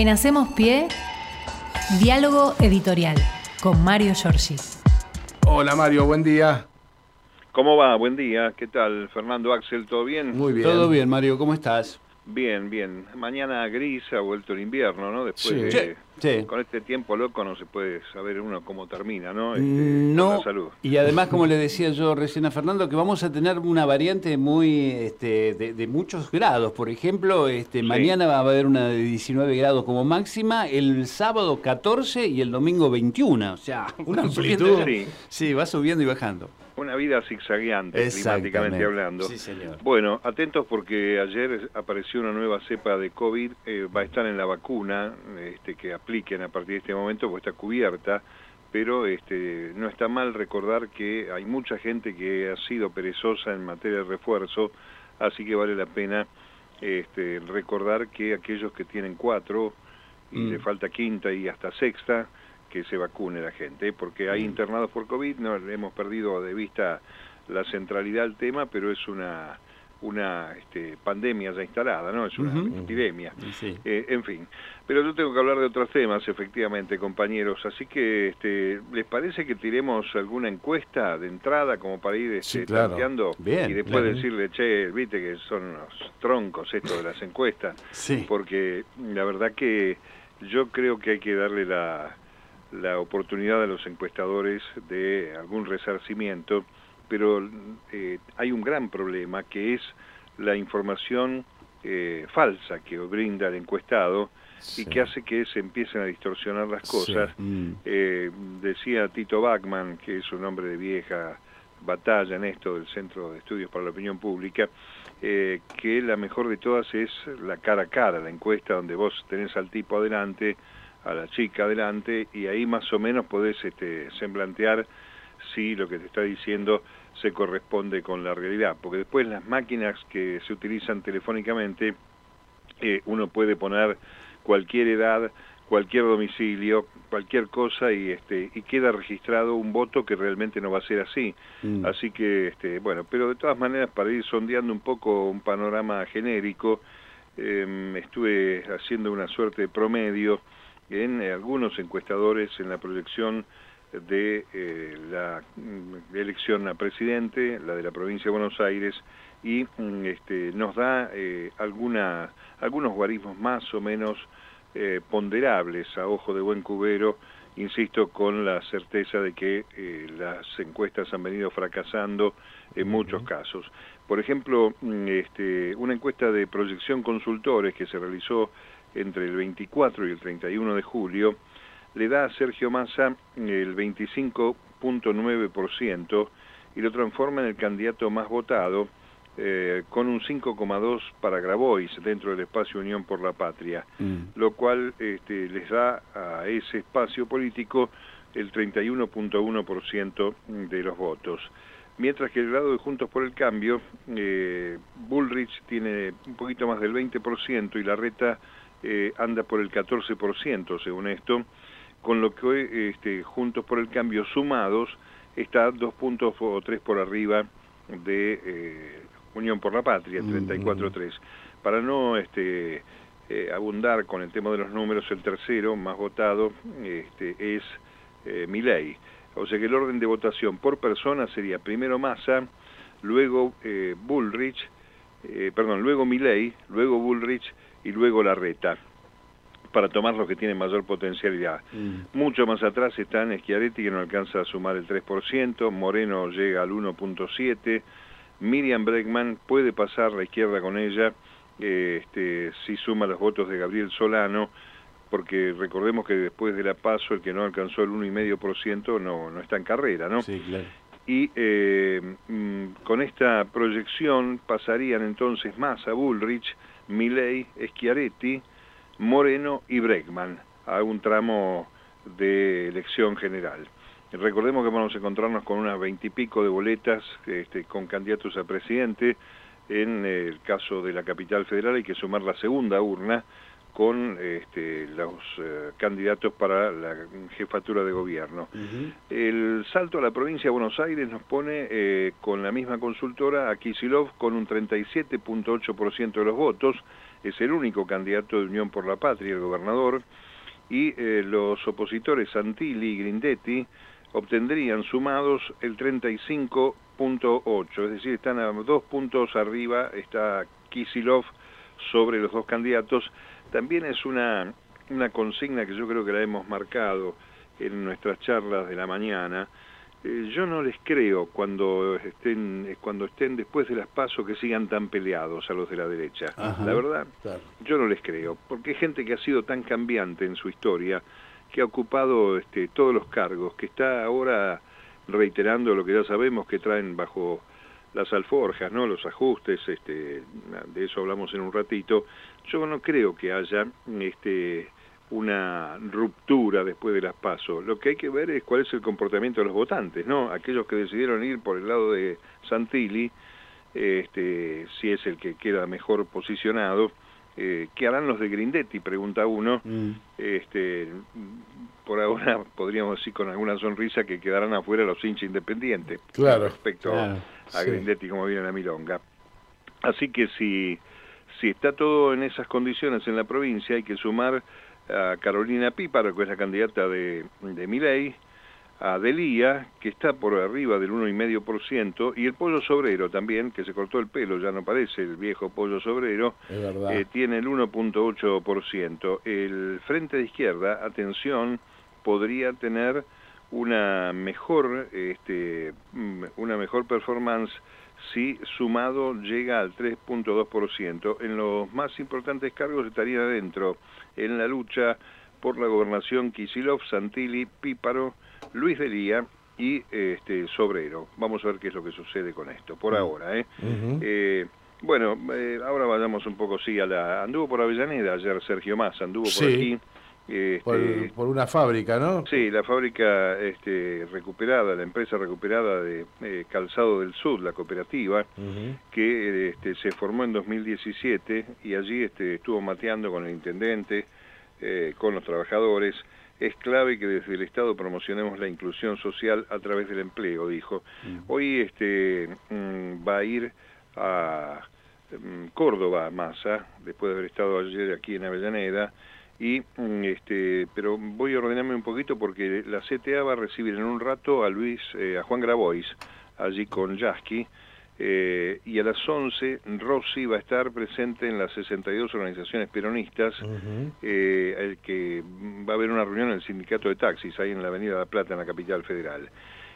En Hacemos Pie, diálogo editorial con Mario Giorgi. Hola Mario, buen día. ¿Cómo va? Buen día. ¿Qué tal, Fernando Axel? ¿Todo bien? Muy bien. Todo bien, Mario, ¿cómo estás? Bien, bien. Mañana gris, ha vuelto el invierno, ¿no? Después Sí. de- Sí. Con este tiempo loco no se puede saber uno cómo termina, ¿no? Este, Mm, No, la salud. y además, como le decía yo recién a Fernando, que vamos a tener una variante muy este, de, de muchos grados. Por ejemplo, este, Sí. mañana va a haber una de 19 grados como máxima, el sábado 14 y el domingo 21. O sea, Una amplitud. Sí, va subiendo y bajando. Una vida zigzagueante, climáticamente hablando. Sí, señor. Bueno, atentos porque ayer apareció una nueva cepa de COVID, eh, va a estar en la vacuna este, que apliquen a partir de este momento, porque está cubierta, pero este, no está mal recordar que hay mucha gente que ha sido perezosa en materia de refuerzo, así que vale la pena este, recordar que aquellos que tienen cuatro y Mm. le falta quinta y hasta sexta, que se vacune la gente, porque hay internados por COVID, no hemos perdido de vista la centralidad del tema, pero es una una este, pandemia ya instalada, ¿no? Es una epidemia. Sí. Eh, en fin, pero yo tengo que hablar de otros temas, efectivamente, compañeros. Así que, este, ¿les parece que tiremos alguna encuesta de entrada como para ir este, Sí, claro. Bien, y después claro. decirle, che, viste que son unos troncos esto de las encuestas? Sí. Porque la verdad que yo creo que hay que darle la, la oportunidad a los encuestadores de algún resarcimiento, pero eh, hay un gran problema que es la información eh, falsa que brinda el encuestado Sí. y que hace que se empiecen a distorsionar las Sí. cosas. Mm. Eh, decía Tito Bachman, que es un hombre de vieja batalla en esto del Centro de Estudios para la Opinión Pública, eh, que la mejor de todas es la cara a cara, la encuesta donde vos tenés al tipo adelante, a la chica adelante, y ahí más o menos podés este, semblantear si lo que te está diciendo se corresponde con la realidad, porque después las máquinas que se utilizan telefónicamente, eh, uno puede poner cualquier edad, cualquier domicilio, cualquier cosa y este y queda registrado un voto que realmente no va a ser así. Mm. Así que este bueno, pero de todas maneras para ir sondeando un poco un panorama genérico, eh, estuve haciendo una suerte de promedio en eh, algunos encuestadores en la proyección de eh, la mm, elección a presidente, la de la provincia de Buenos Aires, y mm, este, nos da eh, alguna, algunos guarismos más o menos eh, ponderables a ojo de buen cubero, insisto, con la certeza de que las encuestas han venido fracasando en muchos casos. Por ejemplo, mm, este, una encuesta de proyección consultores que se realizó entre el 24 y el 31 de julio, le da a Sergio Massa el 25.9% y lo transforma en el candidato más votado eh, con un 5,2 para Grabois dentro del espacio Unión por la Patria, Mm. lo cual este, les da a ese espacio político el 31.1% de los votos. Mientras que el grado de Juntos por el Cambio, eh, Bullrich tiene un poquito más del 20% y Larreta eh, anda por el 14% según esto, con lo que este, Juntos por el Cambio sumados está dos puntos o tres por arriba de eh, Unión por la Patria, 34-3. Para no este, eh, abundar con el tema de los números, el tercero más votado este, es eh, Milei. O sea que el orden de votación por persona sería primero Massa, luego Bullrich, eh, perdón, luego Milei, luego Bullrich y luego Larreta, para tomar los que tienen mayor potencialidad. Mm. Mucho más atrás están Schiaretti, que no alcanza a sumar el 3%, Moreno llega al 1.7%, Miriam Bregman puede pasar la izquierda con ella, eh, este, si suma los votos de Gabriel Solano, porque recordemos que después de la paso el que no alcanzó el 1,5% no, no está en carrera, ¿no? Sí, claro. Y eh, mm, con esta proyección pasarían entonces más a Bullrich, Milei, Schiaretti, Moreno y Bregman a un tramo de elección general. Recordemos que vamos a encontrarnos con unas veintipico de boletas este, con candidatos a presidente. En el caso de la capital federal hay que sumar la segunda urna con este, los eh, candidatos para la jefatura de gobierno. El salto a la provincia de Buenos Aires nos pone eh, con la misma consultora a Kisilov con un 37.8% de los votos es el único candidato de Unión por la Patria, el gobernador, y eh, los opositores Santilli y Grindetti obtendrían sumados el 35.8, es decir, están a dos puntos arriba, está Kisilov sobre los dos candidatos. También es una, una consigna que yo creo que la hemos marcado en nuestras charlas de la mañana, eh, yo no les creo cuando estén eh, cuando estén después de las pasos que sigan tan peleados a los de la derecha. la verdad, yo no les creo, porque hay gente que ha sido tan cambiante en su historia, que ha ocupado este, todos los cargos, que está ahora reiterando lo que ya sabemos que traen bajo las alforjas, ¿no? Los ajustes, este, de eso hablamos en un ratito. Yo no creo que haya este una ruptura después de las pasos. Lo que hay que ver es cuál es el comportamiento de los votantes, ¿no? Aquellos que decidieron ir por el lado de Santilli, este, si es el que queda mejor posicionado, eh, ¿qué harán los de Grindetti? Pregunta uno. Mm. Este, por ahora podríamos decir con alguna sonrisa que quedarán afuera los hinchas independientes claro, respecto a Grindetti como viene la milonga. Así que si, si está todo en esas condiciones en la provincia, hay que sumar a Carolina Píparo, que es la candidata de, de Miley, a Delía, que está por arriba del 1,5%, y el Pollo Sobrero también, que se cortó el pelo, ya no parece el viejo Pollo Sobrero, eh, tiene el 1.8%. El Frente de Izquierda, atención, podría tener una mejor, este, mm, una mejor performance si sumado llega al 3.2%. En los más importantes cargos estaría adentro en la lucha por la gobernación Kisilov, Santilli, Píparo, Luis Delía y este, Sobrero. Vamos a ver qué es lo que sucede con esto, por mm. ahora. ¿eh? eh bueno, eh, ahora vayamos un poco, sí, a la... Anduvo por Avellaneda ayer Sergio Massa, anduvo por aquí este, por, una fábrica, ¿no? Sí, la fábrica este, recuperada, la empresa recuperada de eh, Calzado del Sur, la cooperativa, que este, se formó en 2017 y allí este, estuvo mateando con el intendente, eh, con los trabajadores. Es clave que desde el Estado promocionemos la inclusión social a través del empleo, dijo. Hoy este, mm, va a ir a mm, Córdoba, Massa, después de haber estado ayer aquí en Avellaneda, y mm, este pero voy a ordenarme un poquito porque la CTA va a recibir en un rato a Luis eh, a Juan Grabois allí con Yasky eh, y a las 11 Rossi va a estar presente en las 62 organizaciones peronistas eh, el que va a haber una reunión en el sindicato de taxis ahí en la Avenida La Plata en la capital federal.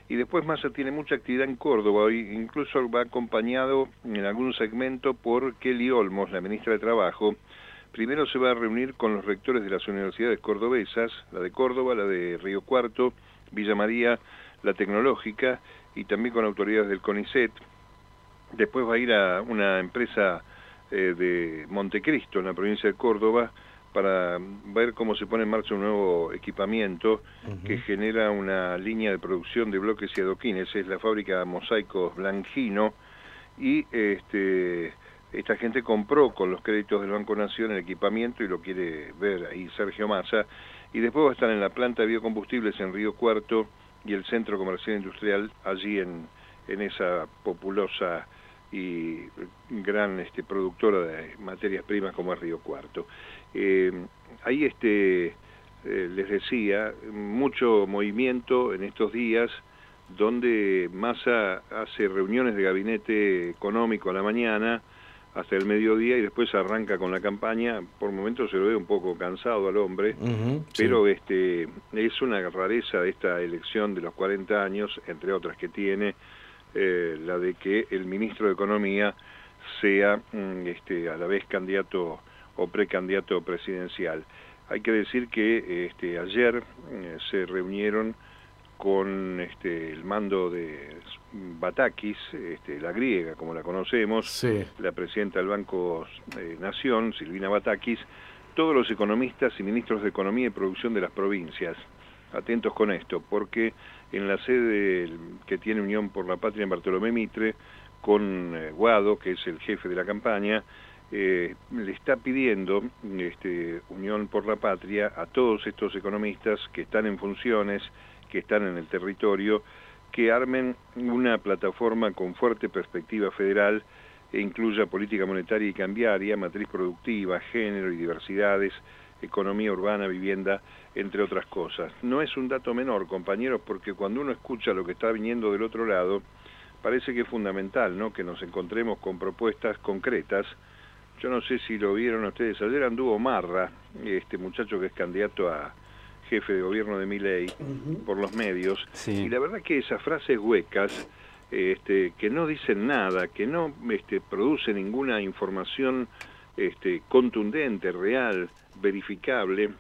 Y después Massa tiene mucha actividad en Córdoba, incluso va acompañado en algún segmento por Kelly Olmos, la ministra de Trabajo, Primero se va a reunir con los rectores de las universidades cordobesas, la de Córdoba, la de Río Cuarto, Villa María, la tecnológica y también con autoridades del CONICET. Después va a ir a una empresa eh, de Montecristo, en la provincia de Córdoba, para ver cómo se pone en marcha un nuevo equipamiento que genera una línea de producción de bloques y adoquines. Es la fábrica Mosaicos Blanquino y este esta gente compró con los créditos del Banco Nación el equipamiento y lo quiere ver ahí Sergio Massa. Y después va a estar en la planta de biocombustibles en Río Cuarto y el Centro Comercial Industrial allí en, en esa populosa y gran este, productora de materias primas como es Río Cuarto. Eh, ahí este, eh, les decía, mucho movimiento en estos días donde Massa hace reuniones de gabinete económico a la mañana, hasta el mediodía y después arranca con la campaña. Por momentos se lo ve un poco cansado al hombre, pero este es una rareza esta elección de los 40 años, entre otras que tiene, eh, la de que el ministro de Economía sea mm, este, a la vez candidato o precandidato presidencial. Hay que decir que este, ayer eh, se reunieron con este, el mando de Batakis, este, la griega como la conocemos, la presidenta del Banco eh, Nación, Silvina Batakis, todos los economistas y ministros de Economía y Producción de las provincias. Atentos con esto, porque en la sede que tiene Unión por la Patria en Bartolomé Mitre, con eh, Guado, que es el jefe de la campaña, eh, le está pidiendo este, Unión por la Patria a todos estos economistas que están en funciones, que están en el territorio, que armen una plataforma con fuerte perspectiva federal e incluya política monetaria y cambiaria, matriz productiva, género y diversidades, economía urbana, vivienda, entre otras cosas. No es un dato menor, compañeros, porque cuando uno escucha lo que está viniendo del otro lado, parece que es fundamental, ¿no? Que nos encontremos con propuestas concretas. Yo no sé si lo vieron ustedes, ayer anduvo Marra, este muchacho que es candidato a jefe de gobierno de Miley, por los medios, y la verdad que esas frases huecas, este, que no dicen nada, que no este, produce ninguna información este, contundente, real, verificable,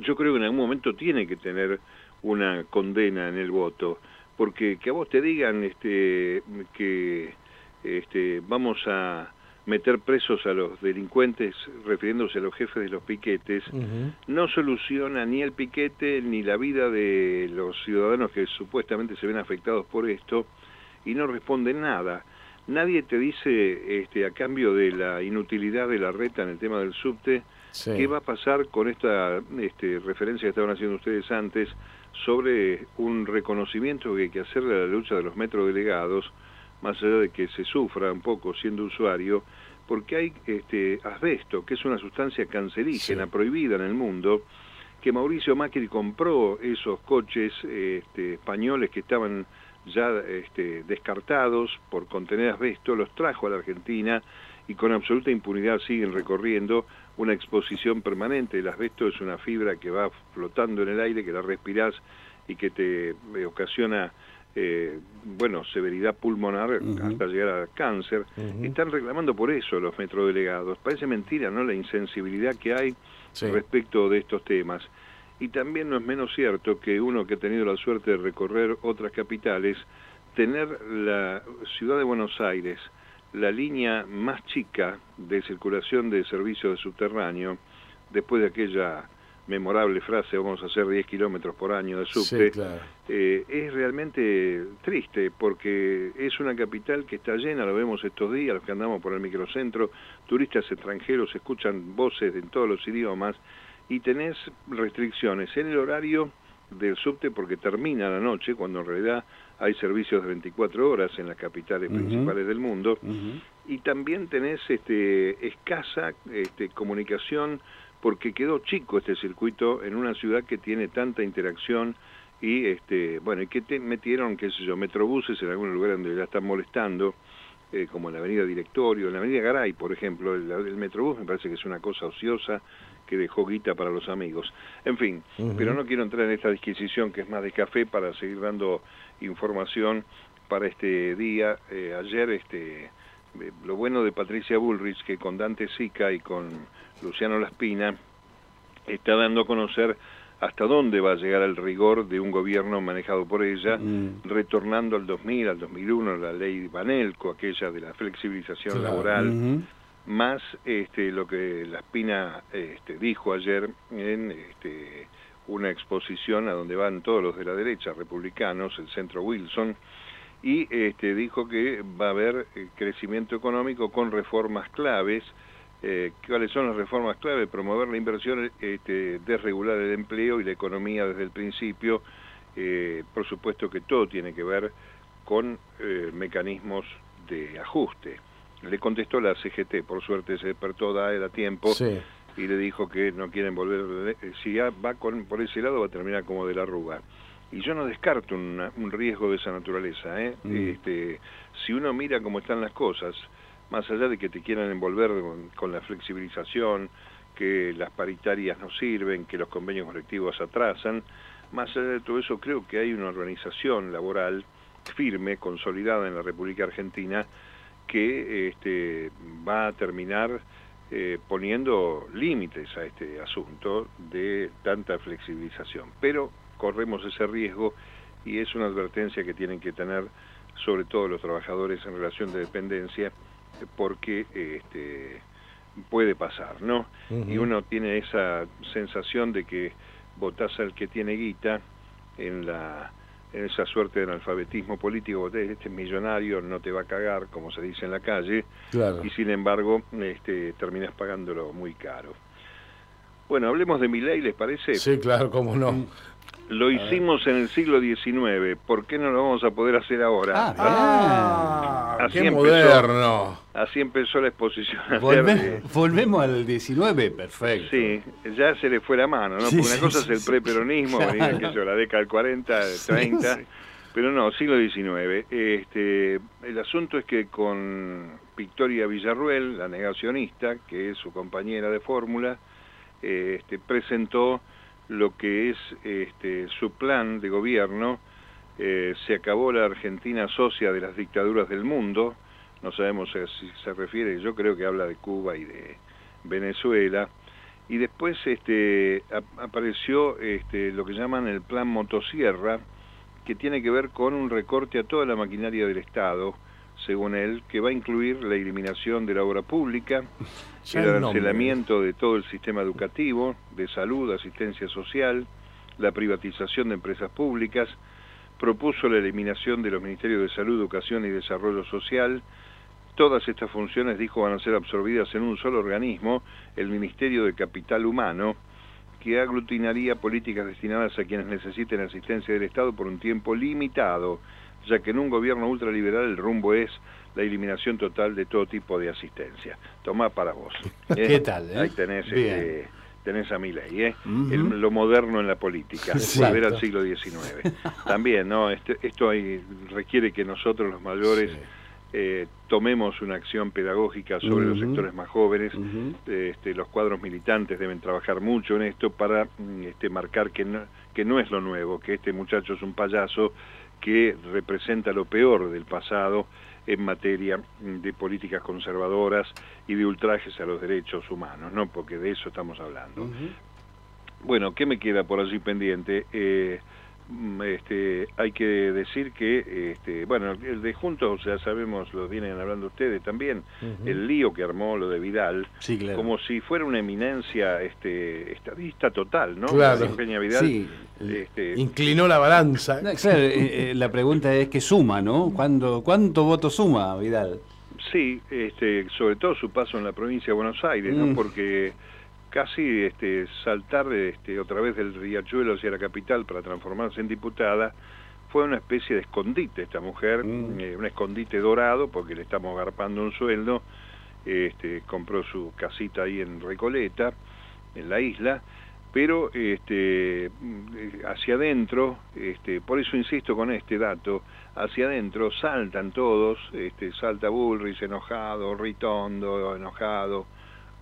yo creo que en algún momento tiene que tener una condena en el voto, porque que a vos te digan este, que este, vamos a meter presos a los delincuentes, refiriéndose a los jefes de los piquetes, no soluciona ni el piquete ni la vida de los ciudadanos que supuestamente se ven afectados por esto, y no responden nada. Nadie te dice, este, a cambio de la inutilidad de la reta en el tema del subte, qué va a pasar con esta este, referencia que estaban haciendo ustedes antes sobre un reconocimiento que hay que hacer de la lucha de los metrodelegados, más allá de que se sufra un poco siendo usuario, porque hay este, asbesto, que es una sustancia cancerígena prohibida en el mundo, que Mauricio Macri compró esos coches este, españoles que estaban ya este, descartados por contener asbesto, los trajo a la Argentina y con absoluta impunidad siguen recorriendo una exposición permanente. El asbesto es una fibra que va flotando en el aire, que la respirás y que te eh, ocasiona eh, bueno, severidad pulmonar hasta llegar al cáncer. Están reclamando por eso los metrodelegados. Parece mentira, ¿no? La insensibilidad que hay respecto de estos temas. Y también no es menos cierto que uno que ha tenido la suerte de recorrer otras capitales, tener la ciudad de Buenos Aires, la línea más chica de circulación de servicios de subterráneo, después de aquella memorable frase, vamos a hacer 10 kilómetros por año de subte, eh, es realmente triste porque es una capital que está llena, lo vemos estos días, los que andamos por el microcentro, turistas extranjeros escuchan voces en todos los idiomas, y tenés restricciones en el horario del subte porque termina la noche, cuando en realidad hay servicios de 24 horas en las capitales principales del mundo, y también tenés este, escasa este, comunicación porque quedó chico este circuito en una ciudad que tiene tanta interacción y este bueno y que te metieron qué sé yo metrobuses en algún lugar donde ya están molestando eh, como en la avenida Directorio en la avenida Garay por ejemplo el, el, metrobús me parece que es una cosa ociosa que dejó guita para los amigos. En fin, pero no quiero entrar en esta disquisición que es más de café para seguir dando información para este día. Eh, ayer, este, eh, lo bueno de Patricia Bullrich, que con Dante Sica y con Luciano Laspina está dando a conocer hasta dónde va a llegar el rigor de un gobierno manejado por ella, retornando al 2000, al 2001, la ley Banelco, aquella de la flexibilización laboral, más este, lo que la Espina este, dijo ayer en este, una exposición a donde van todos los de la derecha, republicanos, el centro Wilson, y este, dijo que va a haber eh, crecimiento económico con reformas claves. Eh, ¿Cuáles son las reformas claves? Promover la inversión, este, desregular el empleo y la economía desde el principio. Eh, por supuesto que todo tiene que ver con mecanismos de ajuste. Le contestó la CGT, por suerte se despertó DAE a tiempo y le dijo que no quieren volver, si ya va con, por ese lado va a terminar como de la arruga. Y yo no descarto un riesgo de esa naturaleza. ¿eh? Mm. Este, si uno mira cómo están las cosas, más allá de que te quieran envolver con, la flexibilización, que las paritarias no sirven, que los convenios colectivos atrasan, más allá de todo eso creo que hay una organización laboral firme, consolidada en la República Argentina, que este, va a terminar eh, poniendo límites a este asunto de tanta flexibilización. Pero corremos ese riesgo y es una advertencia que tienen que tener sobre todo los trabajadores en relación de dependencia porque este, puede pasar, ¿no? Y uno tiene esa sensación de que votás al que tiene guita en la en esa suerte de analfabetismo político, este millonario no te va a cagar, como se dice en la calle, y sin embargo este, terminas pagándolo muy caro. Bueno, hablemos de mi ley, ¿les parece? Sí, claro, cómo no. Lo hicimos en el siglo XIX, ¿por qué no lo vamos a poder hacer ahora? Ah, ah así qué moderno. Así empezó la exposición. volvemos al XIX, perfecto. Sí, ya se le fue la mano, ¿no? Porque una cosa es el preperonismo, venía, que yo, la década del 40, 30, pero no, siglo XIX. Este, el asunto es que con Victoria Villarruel, la negacionista, que es su compañera de fórmula, este, presentó lo que es este, su plan de gobierno. Eh, se acabó la Argentina socia de las dictaduras del mundo, no sabemos si se refiere, yo creo que habla de Cuba y de Venezuela, y después este, apareció este, lo que llaman el plan motosierra, que tiene que ver con un recorte a toda la maquinaria del Estado, según él, que va a incluir la eliminación de la obra pública, el arancelamiento de todo el sistema educativo, de salud, asistencia social, la privatización de empresas públicas, propuso la eliminación de los Ministerios de Salud, Educación y Desarrollo Social. Todas estas funciones, dijo, van a ser absorbidas en un solo organismo, el Ministerio de Capital Humano, que aglutinaría políticas destinadas a quienes necesiten asistencia del Estado por un tiempo limitado ya que en un gobierno ultraliberal el rumbo es la eliminación total de todo tipo de asistencia. Tomá para vos. ¿eh? ¿Qué tal? Eh? Ahí tenés, este, tenés a mi ley, ¿eh? lo moderno en la política, volver al siglo XIX. También, ¿no? Este, esto requiere que nosotros los mayores eh, tomemos una acción pedagógica sobre los sectores más jóvenes. este, los cuadros militantes deben trabajar mucho en esto para mm, este, marcar que no, que no es lo nuevo, que este muchacho es un payaso que representa lo peor del pasado en materia de políticas conservadoras y de ultrajes a los derechos humanos, ¿no? Porque de eso estamos hablando. Bueno, ¿qué me queda por allí pendiente? Eh, este, hay que decir que, este, bueno, el de Juntos, ya sabemos, lo vienen hablando ustedes también, el lío que armó lo de Vidal, como si fuera una eminencia este, estadista total, ¿no? Claro. Vidal, este, inclinó la balanza. Eh, eh, la pregunta es que suma, ¿no? ¿Cuánto, ¿Cuánto voto suma Vidal? Sí, este, sobre todo su paso en la provincia de Buenos Aires, ¿no? Mm. Porque casi este, saltar este, otra vez del riachuelo hacia la capital para transformarse en diputada, fue una especie de escondite esta mujer, mm. eh, un escondite dorado, porque le estamos agarpando un sueldo, este, compró su casita ahí en Recoleta, en la isla, pero este, hacia adentro, este, por eso insisto con este dato, hacia adentro saltan todos, este, salta Bullrich enojado, Ritondo enojado,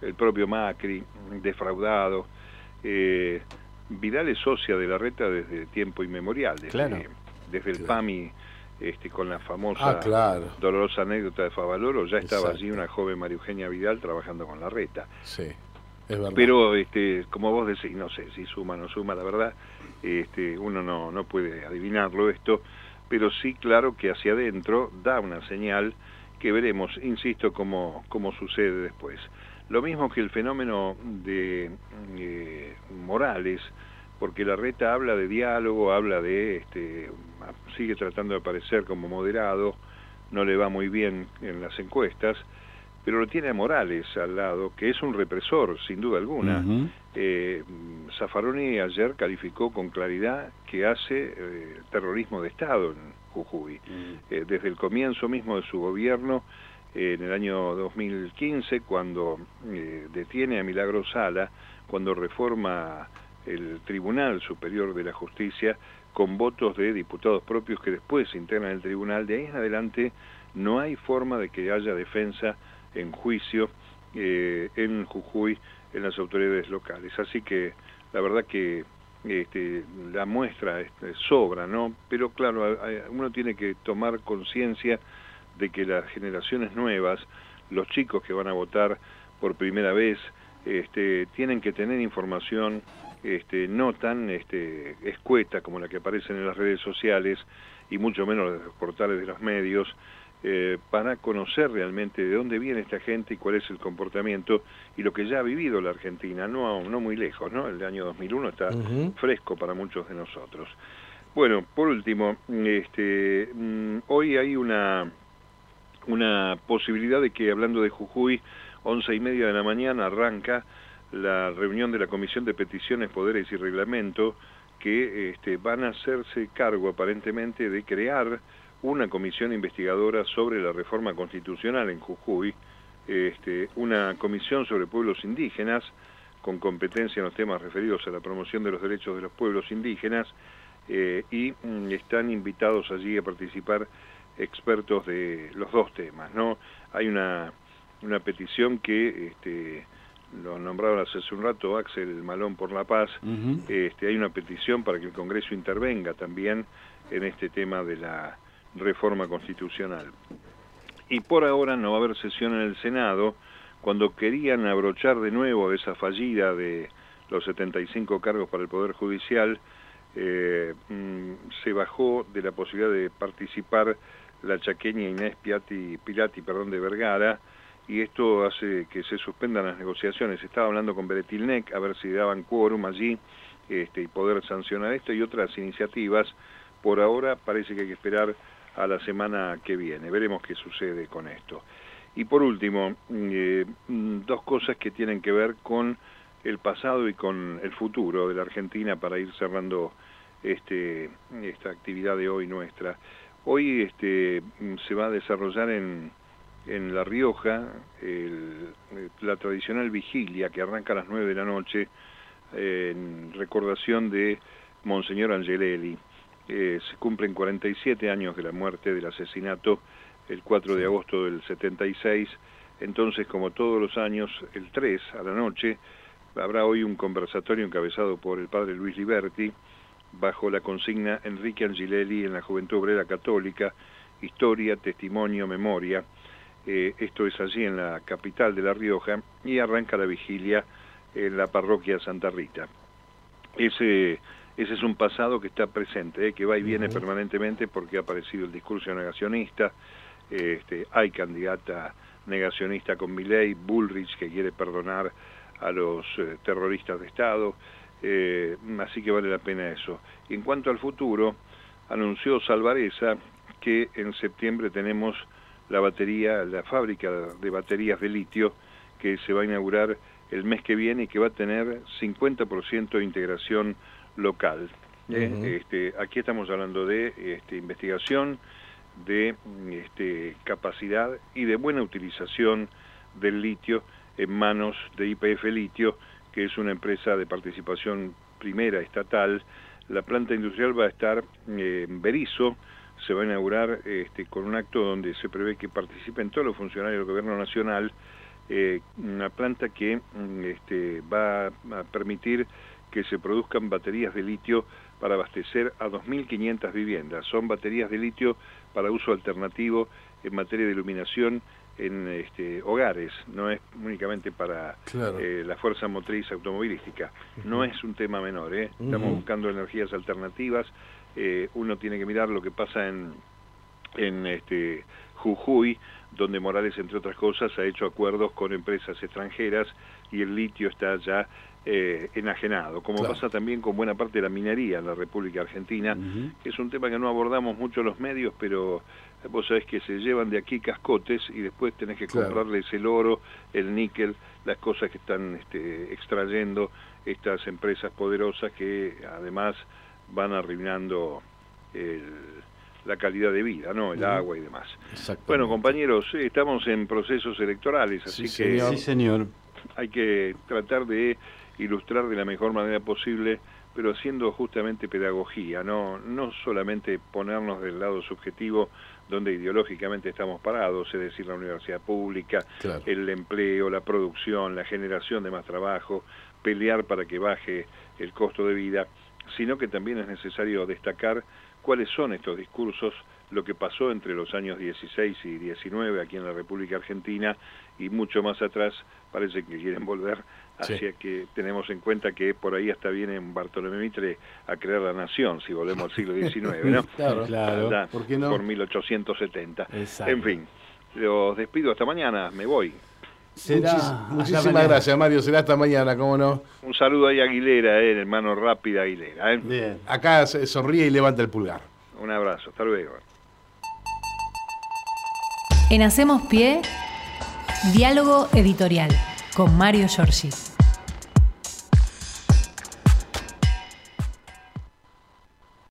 el propio Macri, defraudado. Eh, Vidal es socia de la reta desde tiempo inmemorial, desde, desde el PAMI, este, con la famosa ah, dolorosa anécdota de Favaloro, ya estaba allí una joven María Eugenia Vidal trabajando con la reta. Sí, es verdad. Pero, este, como vos decís, no sé si suma o no suma, la verdad, este, uno no, no puede adivinarlo esto, pero sí, claro que hacia adentro da una señal que veremos, insisto, cómo, cómo sucede después. Lo mismo que el fenómeno de eh, Morales, porque la reta habla de diálogo, habla de, este, sigue tratando de aparecer como moderado, no le va muy bien en las encuestas, pero lo tiene a Morales al lado, que es un represor, sin duda alguna. Eh, Zaffaroni ayer calificó con claridad que hace eh, terrorismo de Estado en Jujuy. Mm. desde el comienzo mismo de su gobierno, en el año 2015 cuando eh, detiene a Milagro Sala, cuando reforma el Tribunal Superior de la Justicia con votos de diputados propios que después se integran el tribunal. De ahí en adelante no hay forma de que haya defensa en juicio eh, en Jujuy en las autoridades locales. Así que la verdad que este, la muestra este, sobra, ¿no? Pero claro, uno tiene que tomar conciencia de que las generaciones nuevas, los chicos que van a votar por primera vez, este, tienen que tener información este, no tan este, escueta como la que aparece en las redes sociales y mucho menos en los portales de los medios, eh, para conocer realmente de dónde viene esta gente y cuál es el comportamiento y lo que ya ha vivido la Argentina, no, no muy lejos, ¿no? El año 2001 está fresco para muchos de nosotros. Bueno, por último, este, mm, hoy hay una una posibilidad de que, hablando de Jujuy, once y media de la mañana arranca la reunión de la Comisión de Peticiones, Poderes y Reglamento, que este, van a hacerse cargo aparentemente de crear una comisión investigadora sobre la reforma constitucional en Jujuy, este, una comisión sobre pueblos indígenas con competencia en los temas referidos a la promoción de los derechos de los pueblos indígenas eh, y mm, están invitados allí a participar expertos de los dos temas. ¿no? Hay una, una petición que este, lo nombraron hace un rato Axel Malón por la Paz, este, hay una petición para que el Congreso intervenga también en este tema de la reforma constitucional. Y por ahora no va a haber sesión en el Senado, cuando querían abrochar de nuevo esa fallida de los 75 cargos para el Poder Judicial, eh, mm, se bajó de la posibilidad de participar la chaqueña Inés Piatti, Pilati perdón, de Vergara, y esto hace que se suspendan las negociaciones. Estaba hablando con Beretilnec a ver si daban quórum allí este, y poder sancionar esto y otras iniciativas. Por ahora parece que hay que esperar a la semana que viene. Veremos qué sucede con esto. Y por último, eh, dos cosas que tienen que ver con el pasado y con el futuro de la Argentina para ir cerrando este, esta actividad de hoy nuestra. Hoy este, se va a desarrollar en, en La Rioja la tradicional vigilia que arranca a las 9 de la noche en recordación de Monseñor Angelelli. Eh, se cumplen 47 años de la muerte, del asesinato, el 4 de agosto del 76. Entonces, como todos los años, el 3 a la noche, habrá hoy un conversatorio encabezado por el padre Luis Liberti, bajo la consigna Enrique Angelelli en la Juventud Obrera Católica, Historia, Testimonio, Memoria. Eh, esto es allí en la capital de La Rioja y arranca la vigilia en la parroquia Santa Rita. Ese ese es un pasado que está presente, ¿eh? que va y viene permanentemente porque ha aparecido el discurso negacionista, este, hay candidata negacionista con Milley, Bullrich que quiere perdonar a los eh, terroristas de Estado, eh, así que vale la pena eso. Y en cuanto al futuro, anunció Salvareza que en septiembre tenemos la batería, la fábrica de baterías de litio que se va a inaugurar el mes que viene y que va a tener 50% de integración local. ¿eh? este, aquí estamos hablando de este, investigación, de este, capacidad y de buena utilización del litio en manos de IPF Litio, que es una empresa de participación primera estatal. La planta industrial va a estar eh, en Berizo, se va a inaugurar este, con un acto donde se prevé que participen todos los funcionarios del gobierno nacional, eh, una planta que mm, este, va a permitir que se produzcan baterías de litio para abastecer a 2.500 viviendas. Son baterías de litio para uso alternativo en materia de iluminación en este, hogares, no es únicamente para eh, la fuerza motriz automovilística. No es un tema menor, ¿eh? estamos buscando energías alternativas, eh, uno tiene que mirar lo que pasa en, en este, Jujuy, donde Morales, entre otras cosas, ha hecho acuerdos con empresas extranjeras y el litio está ya eh, enajenado, como pasa también con buena parte de la minería en la República Argentina, que es un tema que no abordamos mucho los medios, pero vos sabés que se llevan de aquí cascotes y después tenés que comprarles el oro, el níquel, las cosas que están este, extrayendo estas empresas poderosas que además van arruinando la calidad de vida, ¿no? El agua y demás. Bueno, compañeros, estamos en procesos electorales, así que sí, señor. hay que tratar de ilustrar de la mejor manera posible, pero haciendo justamente pedagogía, no, no solamente ponernos del lado subjetivo donde ideológicamente estamos parados, es decir, la universidad pública, el empleo, la producción, la generación de más trabajo, pelear para que baje el costo de vida, sino que también es necesario destacar cuáles son estos discursos, lo que pasó entre los años 16 y 19 aquí en la República Argentina y mucho más atrás parece que quieren volver hacia que tenemos en cuenta que por ahí hasta viene Bartolomé Mitre a crear la nación, si volvemos al siglo XIX, ¿no? claro, claro. ¿Por, qué no? por 1870. En fin, los despido hasta mañana, me voy. muchísimas gracias, Mario. Será hasta mañana, ¿cómo no? Un saludo ahí a Aguilera, eh, hermano Rápida Aguilera. Eh. Bien. Acá sonríe y levanta el pulgar. Un abrazo, hasta luego. En Hacemos Pie, diálogo editorial con Mario Giorgi.